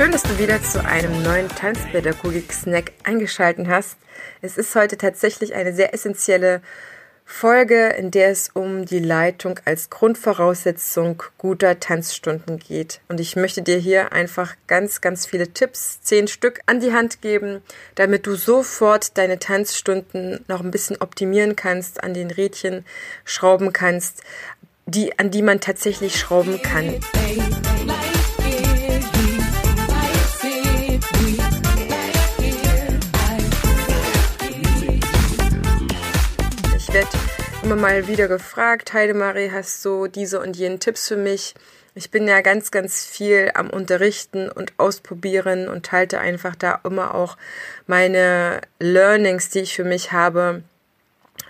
Schön, dass du wieder zu einem neuen Tanzpädagogik-Snack eingeschaltet hast. Es ist heute tatsächlich eine sehr essentielle Folge, in der es um die Leitung als Grundvoraussetzung guter Tanzstunden geht. Und ich möchte dir hier einfach ganz, ganz viele Tipps, zehn Stück, an die Hand geben, damit du sofort deine Tanzstunden noch ein bisschen optimieren kannst, an den Rädchen schrauben kannst, die, an die man tatsächlich schrauben kann. Immer mal wieder gefragt, Heidemarie, hast du diese und jenen Tipps für mich? Ich bin ja ganz, ganz viel am Unterrichten und Ausprobieren und halte einfach da immer auch meine Learnings, die ich für mich habe,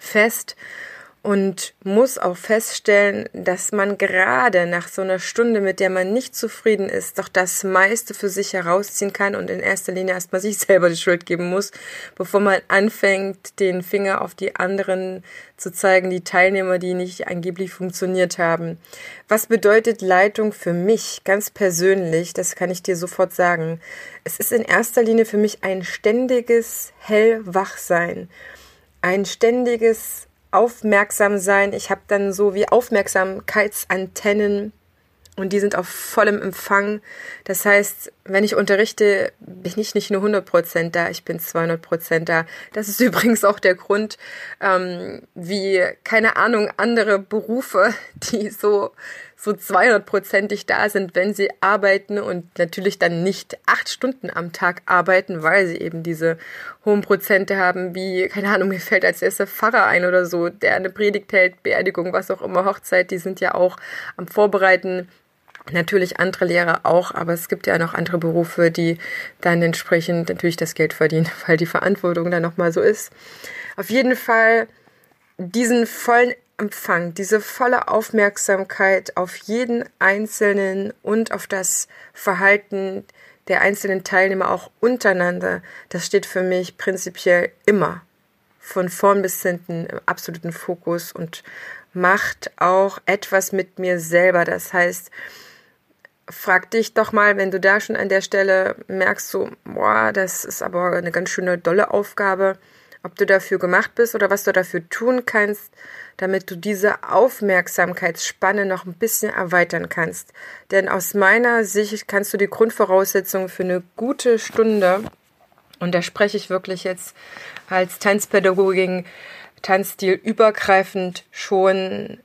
fest und muss auch feststellen, dass man gerade nach so einer Stunde, mit der man nicht zufrieden ist, doch das meiste für sich herausziehen kann und in erster Linie erstmal sich selber die Schuld geben muss, bevor man anfängt, den Finger auf die anderen zu zeigen, die Teilnehmer, die nicht angeblich funktioniert haben. Was bedeutet Leitung für mich ganz persönlich? Das kann ich dir sofort sagen. Es ist in erster Linie für mich ein ständiges Hellwachsein, ein ständiges aufmerksam sein. Ich habe dann so wie Aufmerksamkeitsantennen und die sind auf vollem Empfang. Das heißt, wenn ich unterrichte, bin ich nicht nur 100% da, ich bin 200% da. Das ist übrigens auch der Grund, ähm, wie, keine Ahnung, andere Berufe, die so so 200%ig da sind, wenn sie arbeiten und natürlich dann nicht acht Stunden am Tag arbeiten, weil sie eben diese hohen Prozente haben, wie, keine Ahnung, mir fällt als erster Pfarrer ein oder so, der eine Predigt hält, Beerdigung, was auch immer, Hochzeit, die sind ja auch am Vorbereiten Natürlich andere Lehrer auch, aber es gibt ja noch andere Berufe, die dann entsprechend natürlich das Geld verdienen, weil die Verantwortung dann nochmal so ist. Auf jeden Fall diesen vollen Empfang, diese volle Aufmerksamkeit auf jeden Einzelnen und auf das Verhalten der einzelnen Teilnehmer auch untereinander, das steht für mich prinzipiell immer von vorn bis hinten im absoluten Fokus und macht auch etwas mit mir selber. Das heißt, frag dich doch mal, wenn du da schon an der Stelle merkst, so, boah, das ist aber eine ganz schöne dolle Aufgabe, ob du dafür gemacht bist oder was du dafür tun kannst, damit du diese Aufmerksamkeitsspanne noch ein bisschen erweitern kannst. Denn aus meiner Sicht kannst du die Grundvoraussetzungen für eine gute Stunde, und da spreche ich wirklich jetzt als Tanzpädagogin, Tanzstil übergreifend schon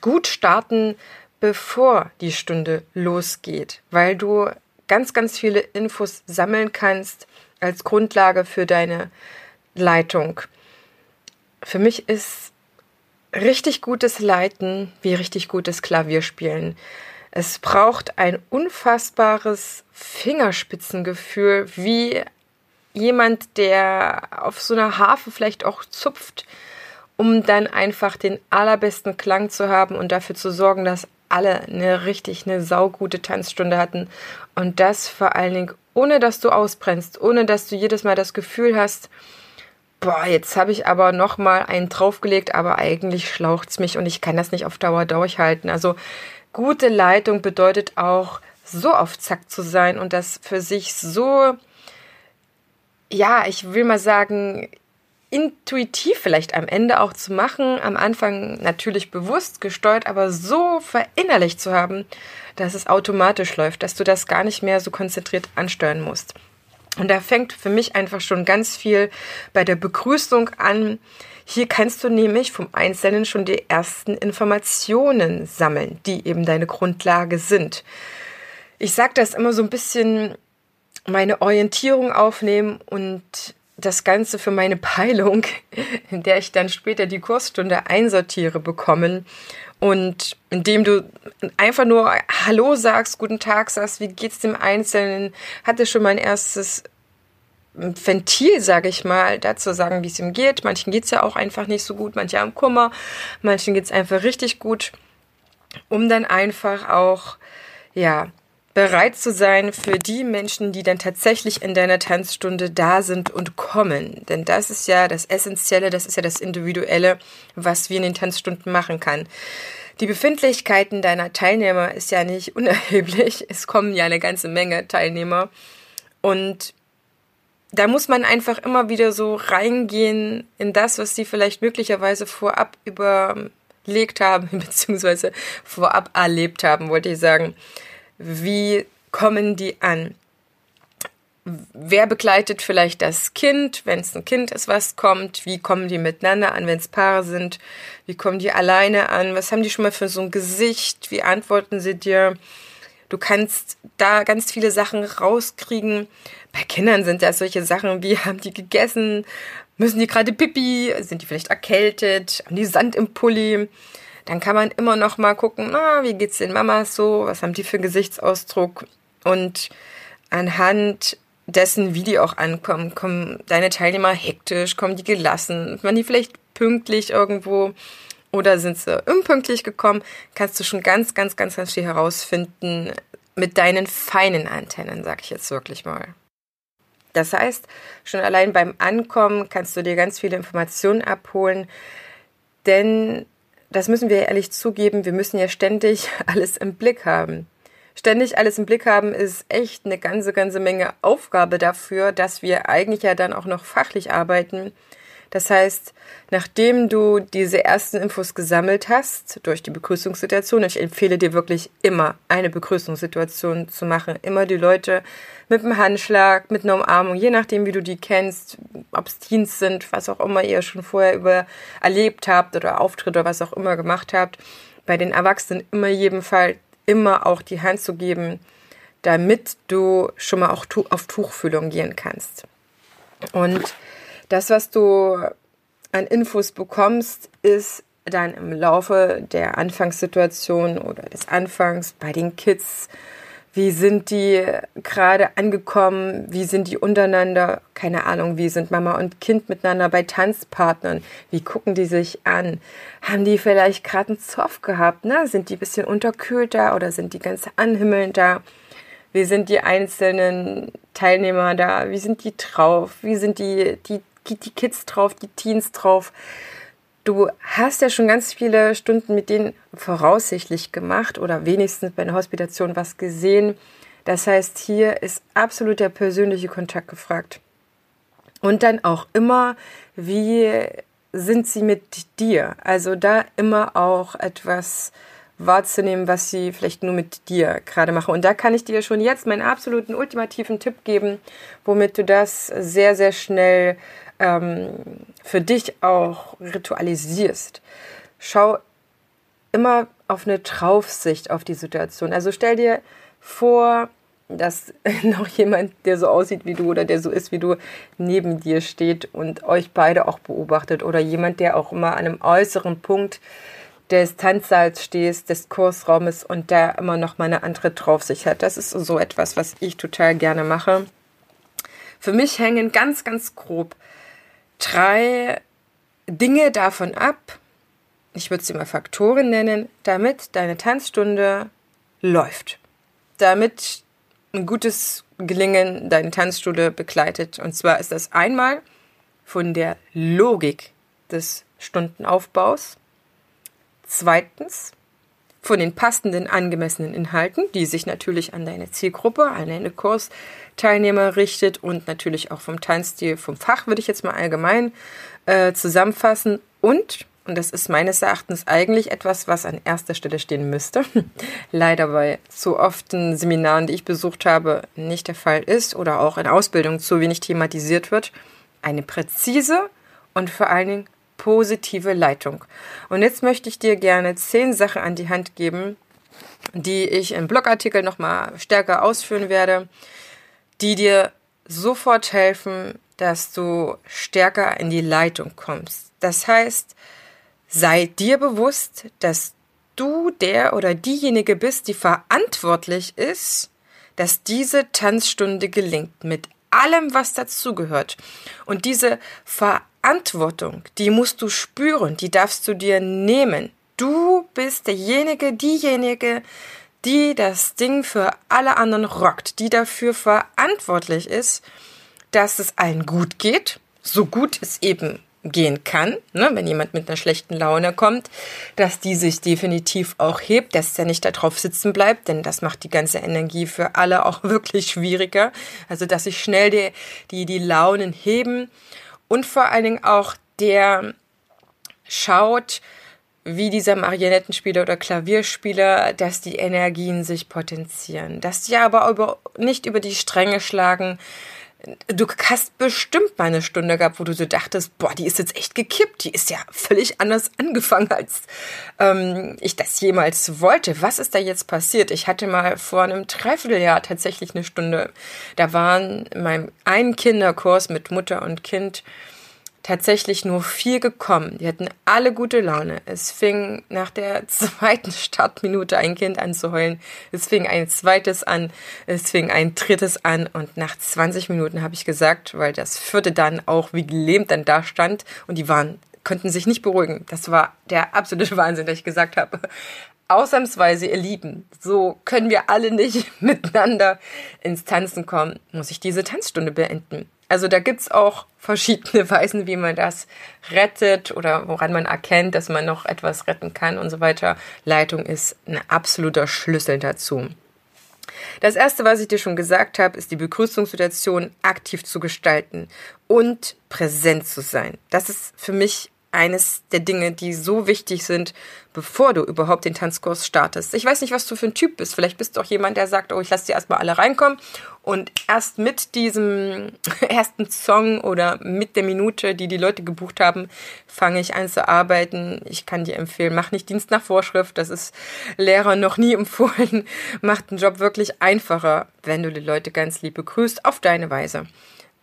gut starten, bevor die Stunde losgeht, weil du ganz, ganz viele Infos sammeln kannst als Grundlage für deine Leitung. Für mich ist richtig gutes Leiten wie richtig gutes Klavierspielen. Es braucht ein unfassbares Fingerspitzengefühl, wie jemand, der auf so einer Harfe vielleicht auch zupft, um dann einfach den allerbesten Klang zu haben und dafür zu sorgen, dass alle eine richtig, eine saugute Tanzstunde hatten. Und das vor allen Dingen, ohne dass du ausbrennst, ohne dass du jedes Mal das Gefühl hast, boah, jetzt habe ich aber noch mal einen draufgelegt, aber eigentlich schlaucht's mich und ich kann das nicht auf Dauer durchhalten. Also gute Leitung bedeutet auch, so auf Zack zu sein und das für sich so, ja, ich will mal sagen, intuitiv vielleicht am Ende auch zu machen, am Anfang natürlich bewusst gesteuert, aber so verinnerlicht zu haben, dass es automatisch läuft, dass du das gar nicht mehr so konzentriert ansteuern musst. Und da fängt für mich einfach schon ganz viel bei der Begrüßung an. Hier kannst du nämlich vom Einzelnen schon die ersten Informationen sammeln, die eben deine Grundlage sind. Ich sage das immer so ein bisschen meine Orientierung aufnehmen und das Ganze für meine Peilung, in der ich dann später die Kursstunde einsortiere, bekommen. Und indem du einfach nur Hallo sagst, guten Tag sagst, wie geht's dem Einzelnen, hatte schon mein erstes Ventil, sage ich mal, dazu sagen, wie es ihm geht. Manchen geht es ja auch einfach nicht so gut, manche haben Kummer, manchen geht es einfach richtig gut, um dann einfach auch, ja, bereit zu sein für die Menschen, die dann tatsächlich in deiner Tanzstunde da sind und kommen. Denn das ist ja das Essentielle, das ist ja das Individuelle, was wir in den Tanzstunden machen kann. Die Befindlichkeiten deiner Teilnehmer ist ja nicht unerheblich. Es kommen ja eine ganze Menge Teilnehmer. Und da muss man einfach immer wieder so reingehen in das, was sie vielleicht möglicherweise vorab überlegt haben, beziehungsweise vorab erlebt haben, wollte ich sagen. Wie kommen die an? Wer begleitet vielleicht das Kind, wenn es ein Kind ist, was kommt? Wie kommen die miteinander an, wenn es Paare sind? Wie kommen die alleine an? Was haben die schon mal für so ein Gesicht? Wie antworten sie dir? Du kannst da ganz viele Sachen rauskriegen. Bei Kindern sind das solche Sachen wie, haben die gegessen? Müssen die gerade pipi? Sind die vielleicht erkältet? Haben die Sand im Pulli? Dann kann man immer noch mal gucken, na, wie geht's den Mamas so? Was haben die für Gesichtsausdruck? Und anhand dessen, wie die auch ankommen, kommen deine Teilnehmer hektisch, kommen die gelassen, waren die vielleicht pünktlich irgendwo oder sind sie unpünktlich gekommen, kannst du schon ganz, ganz, ganz, ganz viel herausfinden mit deinen feinen Antennen, sag ich jetzt wirklich mal. Das heißt, schon allein beim Ankommen kannst du dir ganz viele Informationen abholen, denn das müssen wir ehrlich zugeben, wir müssen ja ständig alles im Blick haben. Ständig alles im Blick haben ist echt eine ganze, ganze Menge Aufgabe dafür, dass wir eigentlich ja dann auch noch fachlich arbeiten das heißt, nachdem du diese ersten Infos gesammelt hast durch die Begrüßungssituation, ich empfehle dir wirklich immer eine Begrüßungssituation zu machen, immer die Leute mit einem Handschlag, mit einer Umarmung, je nachdem, wie du die kennst, ob es Teens sind, was auch immer ihr schon vorher über erlebt habt oder Auftritte oder was auch immer gemacht habt, bei den Erwachsenen immer jedem Fall immer auch die Hand zu geben, damit du schon mal auch auf Tuchfühlung gehen kannst. Und das, was du an Infos bekommst, ist dann im Laufe der Anfangssituation oder des Anfangs bei den Kids, wie sind die gerade angekommen, wie sind die untereinander, keine Ahnung, wie sind Mama und Kind miteinander bei Tanzpartnern, wie gucken die sich an, haben die vielleicht gerade einen Zoff gehabt, ne? sind die ein bisschen unterkühlt da oder sind die ganz anhimmelnd da, wie sind die einzelnen Teilnehmer da, wie sind die drauf, wie sind die, die die Kids drauf, die Teens drauf. Du hast ja schon ganz viele Stunden mit denen voraussichtlich gemacht oder wenigstens bei einer Hospitation was gesehen. Das heißt, hier ist absolut der persönliche Kontakt gefragt. Und dann auch immer, wie sind sie mit dir? Also da immer auch etwas wahrzunehmen, was sie vielleicht nur mit dir gerade machen. Und da kann ich dir schon jetzt meinen absoluten ultimativen Tipp geben, womit du das sehr, sehr schnell ähm, für dich auch ritualisierst. Schau immer auf eine Draufsicht auf die Situation. Also stell dir vor, dass noch jemand, der so aussieht wie du oder der so ist wie du, neben dir steht und euch beide auch beobachtet oder jemand, der auch immer an einem äußeren Punkt des Tanzsaals stehst, des Kursraumes und da immer noch mal eine andere Draufsicht hat. Das ist so etwas, was ich total gerne mache. Für mich hängen ganz, ganz grob drei Dinge davon ab, ich würde sie mal Faktoren nennen, damit deine Tanzstunde läuft. Damit ein gutes Gelingen deine Tanzstunde begleitet. Und zwar ist das einmal von der Logik des Stundenaufbaus. Zweitens von den passenden, angemessenen Inhalten, die sich natürlich an deine Zielgruppe, an deine Kursteilnehmer richtet und natürlich auch vom Tanzstil, vom Fach würde ich jetzt mal allgemein äh, zusammenfassen. Und, und das ist meines Erachtens eigentlich etwas, was an erster Stelle stehen müsste, leider bei zu oft Seminaren, die ich besucht habe, nicht der Fall ist oder auch in Ausbildung zu wenig thematisiert wird, eine präzise und vor allen Dingen positive Leitung. Und jetzt möchte ich dir gerne zehn Sachen an die Hand geben, die ich im Blogartikel nochmal stärker ausführen werde, die dir sofort helfen, dass du stärker in die Leitung kommst. Das heißt, sei dir bewusst, dass du der oder diejenige bist, die verantwortlich ist, dass diese Tanzstunde gelingt mit allem, was dazugehört. Und diese Verantwortung, die musst du spüren, die darfst du dir nehmen. Du bist derjenige, diejenige, die das Ding für alle anderen rockt, die dafür verantwortlich ist, dass es allen gut geht, so gut es eben gehen kann, ne, wenn jemand mit einer schlechten Laune kommt, dass die sich definitiv auch hebt, dass der nicht darauf sitzen bleibt, denn das macht die ganze Energie für alle auch wirklich schwieriger. Also, dass sich schnell die, die, die Launen heben und vor allen Dingen auch der schaut, wie dieser Marionettenspieler oder Klavierspieler, dass die Energien sich potenzieren, dass die aber über, nicht über die Stränge schlagen, du hast bestimmt mal eine Stunde gehabt, wo du so dachtest, boah, die ist jetzt echt gekippt, die ist ja völlig anders angefangen, als ähm, ich das jemals wollte. Was ist da jetzt passiert? Ich hatte mal vor einem Dreivierteljahr tatsächlich eine Stunde, da waren in meinem einen Kinderkurs mit Mutter und Kind tatsächlich nur vier gekommen. Die hatten alle gute Laune. Es fing nach der zweiten Startminute ein Kind an zu heulen. Es fing ein zweites an. Es fing ein drittes an. Und nach 20 Minuten habe ich gesagt, weil das vierte dann auch wie gelähmt dann da stand und die waren, konnten sich nicht beruhigen. Das war der absolute Wahnsinn, dass ich gesagt habe, ausnahmsweise, ihr Lieben, so können wir alle nicht miteinander ins Tanzen kommen, muss ich diese Tanzstunde beenden. Also da gibt's auch verschiedene Weisen, wie man das rettet oder woran man erkennt, dass man noch etwas retten kann und so weiter. Leitung ist ein absoluter Schlüssel dazu. Das erste, was ich dir schon gesagt habe, ist die Begrüßungssituation aktiv zu gestalten und präsent zu sein. Das ist für mich eines der Dinge, die so wichtig sind, bevor du überhaupt den Tanzkurs startest. Ich weiß nicht, was du für ein Typ bist. Vielleicht bist du auch jemand, der sagt, oh, ich lasse die erstmal alle reinkommen und erst mit diesem ersten Song oder mit der Minute, die die Leute gebucht haben, fange ich an zu arbeiten. Ich kann dir empfehlen, mach nicht Dienst nach Vorschrift. Das ist Lehrer noch nie empfohlen. Macht den Job wirklich einfacher, wenn du die Leute ganz lieb begrüßt auf deine Weise.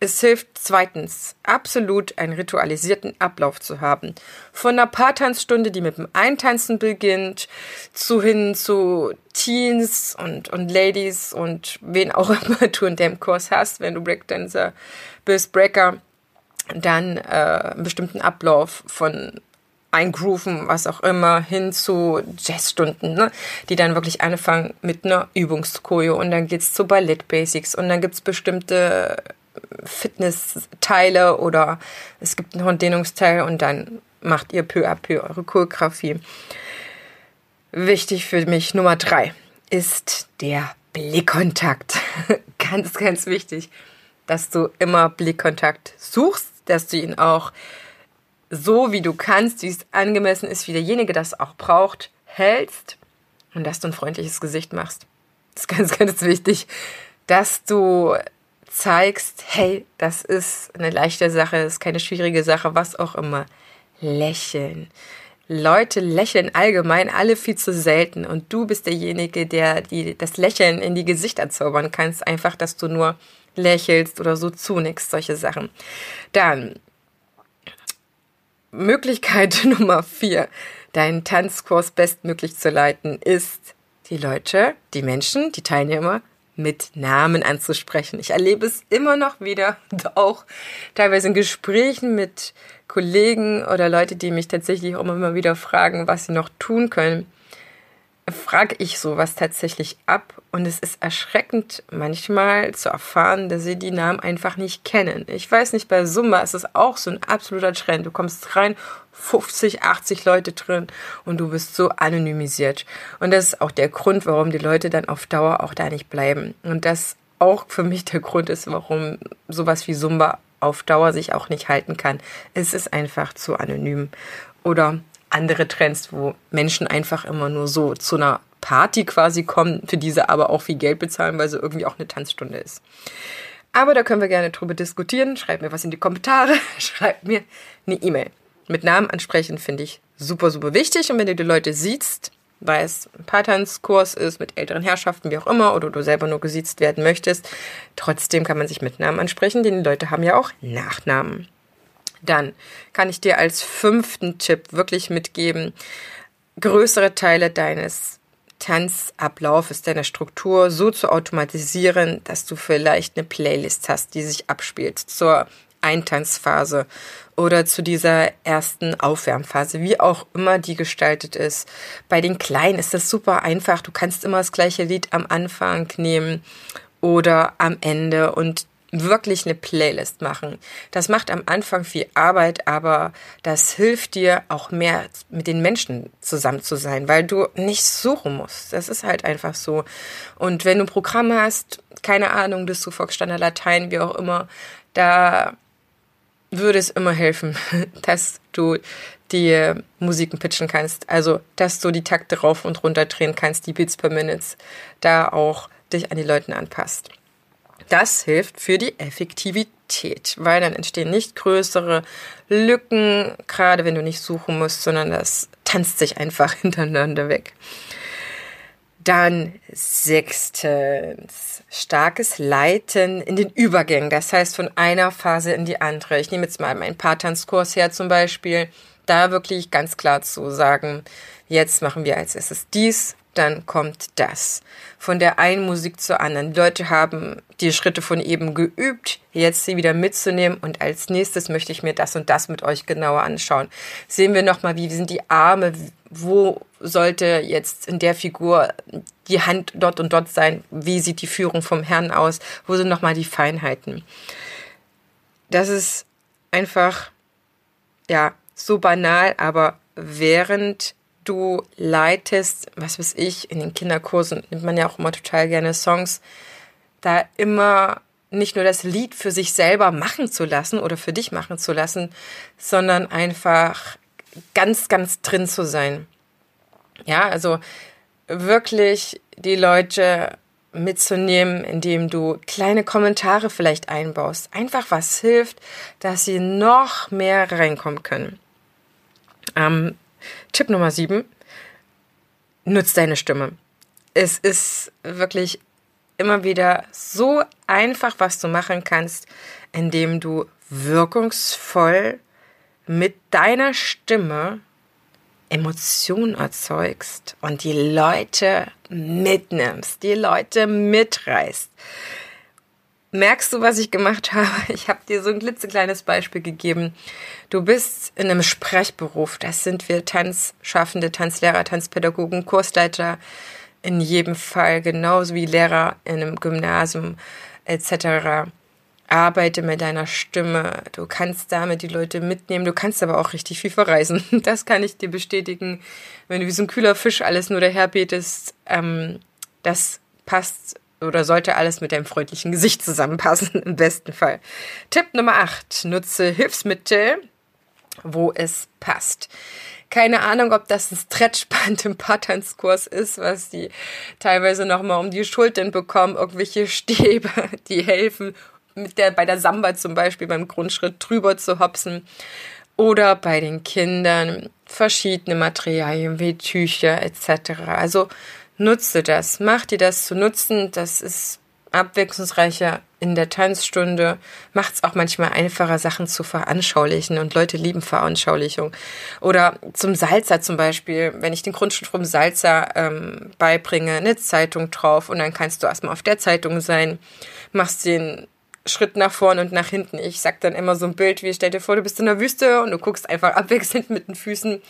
Es hilft zweitens, absolut einen ritualisierten Ablauf zu haben. Von einer Paartanzstunde, die mit dem Eintanzen beginnt, zu hin zu Teens und, und Ladies und wen auch immer du in dem Kurs hast, wenn du Breakdancer bist, Breaker, dann äh, einen bestimmten Ablauf von eingrooven, was auch immer, hin zu Jazzstunden, ne? die dann wirklich anfangen mit einer Übungskojo und dann geht's zu Ballett Basics und dann gibt's bestimmte Fitnessteile oder es gibt einen Dehnungsteil und dann macht ihr peu à peu eure Choreografie. Wichtig für mich Nummer drei ist der Blickkontakt. ganz, ganz wichtig, dass du immer Blickkontakt suchst, dass du ihn auch so wie du kannst, wie es angemessen ist, wie derjenige das auch braucht, hältst und dass du ein freundliches Gesicht machst. Das ist ganz, ganz wichtig, dass du zeigst, hey, das ist eine leichte Sache, das ist keine schwierige Sache, was auch immer. Lächeln. Leute lächeln allgemein alle viel zu selten und du bist derjenige, der die, das Lächeln in die Gesichter zaubern kannst, einfach, dass du nur lächelst oder so zunickst, solche Sachen. Dann Möglichkeit Nummer vier, deinen Tanzkurs bestmöglich zu leiten, ist die Leute, die Menschen, die Teilnehmer mit Namen anzusprechen. Ich erlebe es immer noch wieder auch teilweise in Gesprächen mit Kollegen oder Leute, die mich tatsächlich auch immer wieder fragen, was sie noch tun können frage ich sowas tatsächlich ab und es ist erschreckend manchmal zu erfahren, dass sie die Namen einfach nicht kennen. Ich weiß nicht, bei Sumba ist es auch so ein absoluter Trend. Du kommst rein, 50, 80 Leute drin und du bist so anonymisiert. Und das ist auch der Grund, warum die Leute dann auf Dauer auch da nicht bleiben. Und das auch für mich der Grund ist, warum sowas wie Sumba auf Dauer sich auch nicht halten kann. Es ist einfach zu anonym. Oder andere Trends, wo Menschen einfach immer nur so zu einer Party quasi kommen, für diese aber auch viel Geld bezahlen, weil sie irgendwie auch eine Tanzstunde ist. Aber da können wir gerne drüber diskutieren. Schreibt mir was in die Kommentare, schreibt mir eine E-Mail. Mit Namen ansprechen finde ich super, super wichtig. Und wenn du die Leute siehst, weil es ein Paartanzkurs ist mit älteren Herrschaften, wie auch immer, oder du selber nur gesiezt werden möchtest, trotzdem kann man sich mit Namen ansprechen, denn die Leute haben ja auch Nachnamen. Dann kann ich dir als fünften Tipp wirklich mitgeben, größere Teile deines Tanzablauf ist, deine Struktur so zu automatisieren, dass du vielleicht eine Playlist hast, die sich abspielt zur Eintanzphase oder zu dieser ersten Aufwärmphase, wie auch immer die gestaltet ist. Bei den Kleinen ist das super einfach. Du kannst immer das gleiche Lied am Anfang nehmen oder am Ende und wirklich eine Playlist machen. Das macht am Anfang viel Arbeit, aber das hilft dir auch mehr mit den Menschen zusammen zu sein, weil du nicht suchen musst. Das ist halt einfach so. Und wenn du ein Programm hast, keine Ahnung, das du Volksstandard Latein, wie auch immer, da würde es immer helfen, dass du die Musiken pitchen kannst. Also, dass du die Takte rauf und runter drehen kannst, die Beats per Minute, da auch dich an die Leute anpasst. Das hilft für die Effektivität, weil dann entstehen nicht größere Lücken, gerade wenn du nicht suchen musst, sondern das tanzt sich einfach hintereinander weg. Dann sechstens, starkes Leiten in den Übergängen, das heißt von einer Phase in die andere. Ich nehme jetzt mal meinen Paartanzkurs her zum Beispiel, da wirklich ganz klar zu sagen, jetzt machen wir als erstes dies, dann kommt das. Von der einen Musik zur anderen. Die Leute haben die Schritte von eben geübt, jetzt sie wieder mitzunehmen und als nächstes möchte ich mir das und das mit euch genauer anschauen. Sehen wir nochmal, wie sind die Arme, wo sollte jetzt in der Figur die Hand dort und dort sein, wie sieht die Führung vom Herrn aus, wo sind nochmal die Feinheiten. Das ist einfach, ja, so banal, aber während du leitest, was weiß ich, in den Kinderkursen nimmt man ja auch immer total gerne Songs, da immer nicht nur das Lied für sich selber machen zu lassen oder für dich machen zu lassen, sondern einfach ganz, ganz drin zu sein. Ja, also wirklich die Leute mitzunehmen, indem du kleine Kommentare vielleicht einbaust. Einfach was hilft, dass sie noch mehr reinkommen können. Ähm, Tipp Nummer sieben, nutz deine Stimme. Es ist wirklich immer wieder so einfach, was du machen kannst, indem du wirkungsvoll mit deiner Stimme Emotionen erzeugst und die Leute mitnimmst, die Leute mitreißt. Merkst du, was ich gemacht habe? Ich habe dir so ein klitzekleines Beispiel gegeben. Du bist in einem Sprechberuf. Das sind wir Tanzschaffende, Tanzlehrer, Tanzpädagogen, Kursleiter in jedem Fall, genauso wie Lehrer in einem Gymnasium etc. Arbeite mit deiner Stimme. Du kannst damit die Leute mitnehmen. Du kannst aber auch richtig viel verreisen. Das kann ich dir bestätigen. Wenn du wie so ein kühler Fisch alles nur daherbetest, ähm, das passt oder sollte alles mit deinem freundlichen Gesicht zusammenpassen, im besten Fall. Tipp Nummer 8. Nutze Hilfsmittel, wo es passt. Keine Ahnung, ob das ein Stretchband im Patternskurs ist, was die teilweise nochmal um die Schultern bekommen, irgendwelche Stäbe, die helfen, mit der, bei der Samba zum Beispiel beim Grundschritt drüber zu hopsen. Oder bei den Kindern verschiedene Materialien wie Tücher etc. Also nutze das, mach dir das zu nutzen, das ist abwechslungsreicher in der Tanzstunde, macht es auch manchmal einfacher, Sachen zu veranschaulichen. Und Leute lieben Veranschaulichung. Oder zum Salzer zum Beispiel, wenn ich den Grundschritt vom Salzer ähm, beibringe, eine Zeitung drauf. Und dann kannst du erstmal auf der Zeitung sein, machst den Schritt nach vorn und nach hinten. Ich sag dann immer so ein Bild wie, stell dir vor, du bist in der Wüste und du guckst einfach abwechselnd mit den Füßen,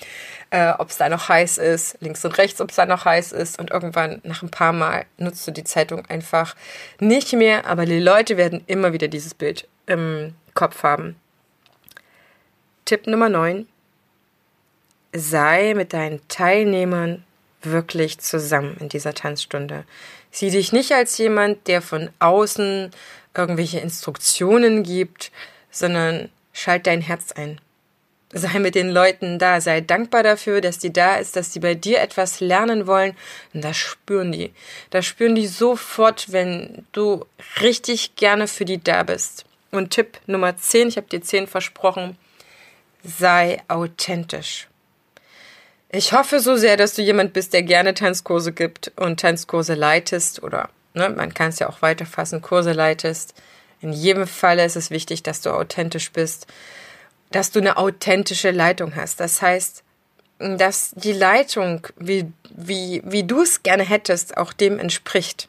äh, ob es da noch heiß ist, links und rechts, ob es da noch heiß ist und irgendwann nach ein paar Mal nutzt du die Zeitung einfach nicht mehr, aber die Leute werden immer wieder dieses Bild im Kopf haben. Tipp Nummer 9. Sei mit deinen Teilnehmern wirklich zusammen in dieser Tanzstunde. Sieh dich nicht als jemand, der von außen irgendwelche Instruktionen gibt, sondern schalt dein Herz ein. Sei mit den Leuten da, sei dankbar dafür, dass die da ist, dass die bei dir etwas lernen wollen. Und das spüren die. Das spüren die sofort, wenn du richtig gerne für die da bist. Und Tipp Nummer 10, ich habe dir 10 versprochen, sei authentisch. Ich hoffe so sehr, dass du jemand bist, der gerne Tanzkurse gibt und Tanzkurse leitest oder ne, man kann es ja auch weiterfassen, Kurse leitest. In jedem Falle ist es wichtig, dass du authentisch bist, dass du eine authentische Leitung hast. Das heißt, dass die Leitung, wie, wie, wie du es gerne hättest, auch dem entspricht.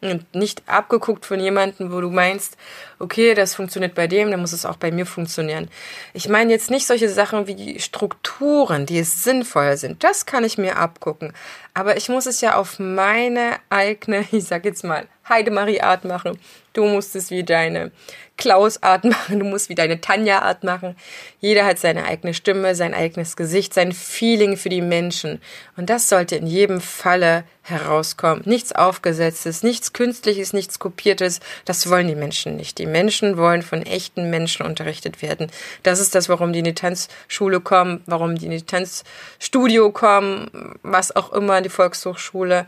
Und nicht abgeguckt von jemandem, wo du meinst, okay, das funktioniert bei dem, dann muss es auch bei mir funktionieren. Ich meine jetzt nicht solche Sachen wie Strukturen, die sinnvoll sind. Das kann ich mir abgucken. Aber ich muss es ja auf meine eigene, ich sag jetzt mal, Heidemarie-Art machen. Du musst es wie deine Klaus-Art machen, du musst wie deine Tanja-Art machen. Jeder hat seine eigene Stimme, sein eigenes Gesicht, sein Feeling für die Menschen. Und das sollte in jedem Falle herauskommen. Nichts Aufgesetztes, nichts Künstliches, nichts Kopiertes. Das wollen die Menschen nicht. Die Menschen wollen von echten Menschen unterrichtet werden. Das ist das, warum die in die Tanzschule kommen, warum die in die Tanzstudio kommen, was auch immer, die Volkshochschule,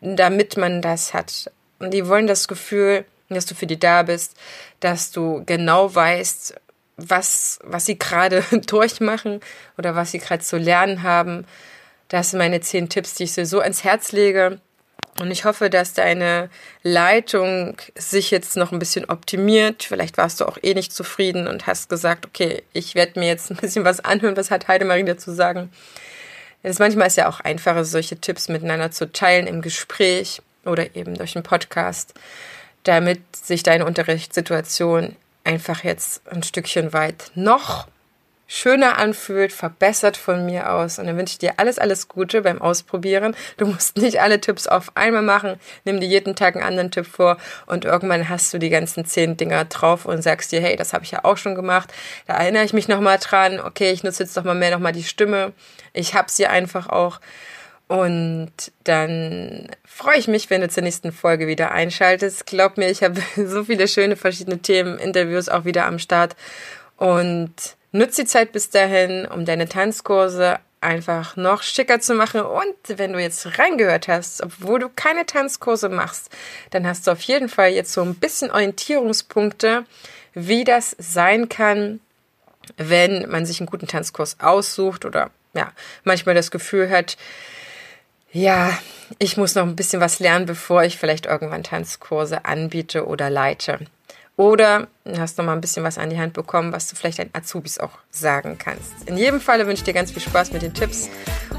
damit man das hat. Und die wollen das Gefühl, dass du für die da bist, dass du genau weißt, was, was sie gerade durchmachen oder was sie gerade zu lernen haben. Das sind meine zehn Tipps, die ich dir so ans Herz lege. Und ich hoffe, dass deine Leitung sich jetzt noch ein bisschen optimiert. Vielleicht warst du auch eh nicht zufrieden und hast gesagt, okay, ich werde mir jetzt ein bisschen was anhören, was hat Heidemarie dazu sagen. Es manchmal ist ja auch einfacher, solche Tipps miteinander zu teilen im Gespräch oder eben durch einen Podcast damit sich deine Unterrichtssituation einfach jetzt ein Stückchen weit noch schöner anfühlt, verbessert von mir aus. Und dann wünsche ich dir alles, alles Gute beim Ausprobieren. Du musst nicht alle Tipps auf einmal machen. Nimm dir jeden Tag einen anderen Tipp vor und irgendwann hast du die ganzen zehn Dinger drauf und sagst dir, hey, das habe ich ja auch schon gemacht. Da erinnere ich mich nochmal dran. Okay, ich nutze jetzt doch mal mehr nochmal die Stimme. Ich habe sie einfach auch. Und dann freue ich mich, wenn du zur nächsten Folge wieder einschaltest. Glaub mir, ich habe so viele schöne verschiedene Themen, Interviews auch wieder am Start. Und nutze die Zeit bis dahin, um deine Tanzkurse einfach noch schicker zu machen. Und wenn du jetzt reingehört hast, obwohl du keine Tanzkurse machst, dann hast du auf jeden Fall jetzt so ein bisschen Orientierungspunkte, wie das sein kann, wenn man sich einen guten Tanzkurs aussucht oder ja, manchmal das Gefühl hat, ja, ich muss noch ein bisschen was lernen, bevor ich vielleicht irgendwann Tanzkurse anbiete oder leite. Oder hast noch mal ein bisschen was an die Hand bekommen, was du vielleicht deinen Azubis auch sagen kannst. In jedem Falle wünsche ich dir ganz viel Spaß mit den Tipps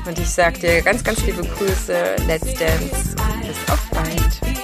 und ich sage dir ganz, ganz liebe Grüße. Let's Dance. Bis auf bald.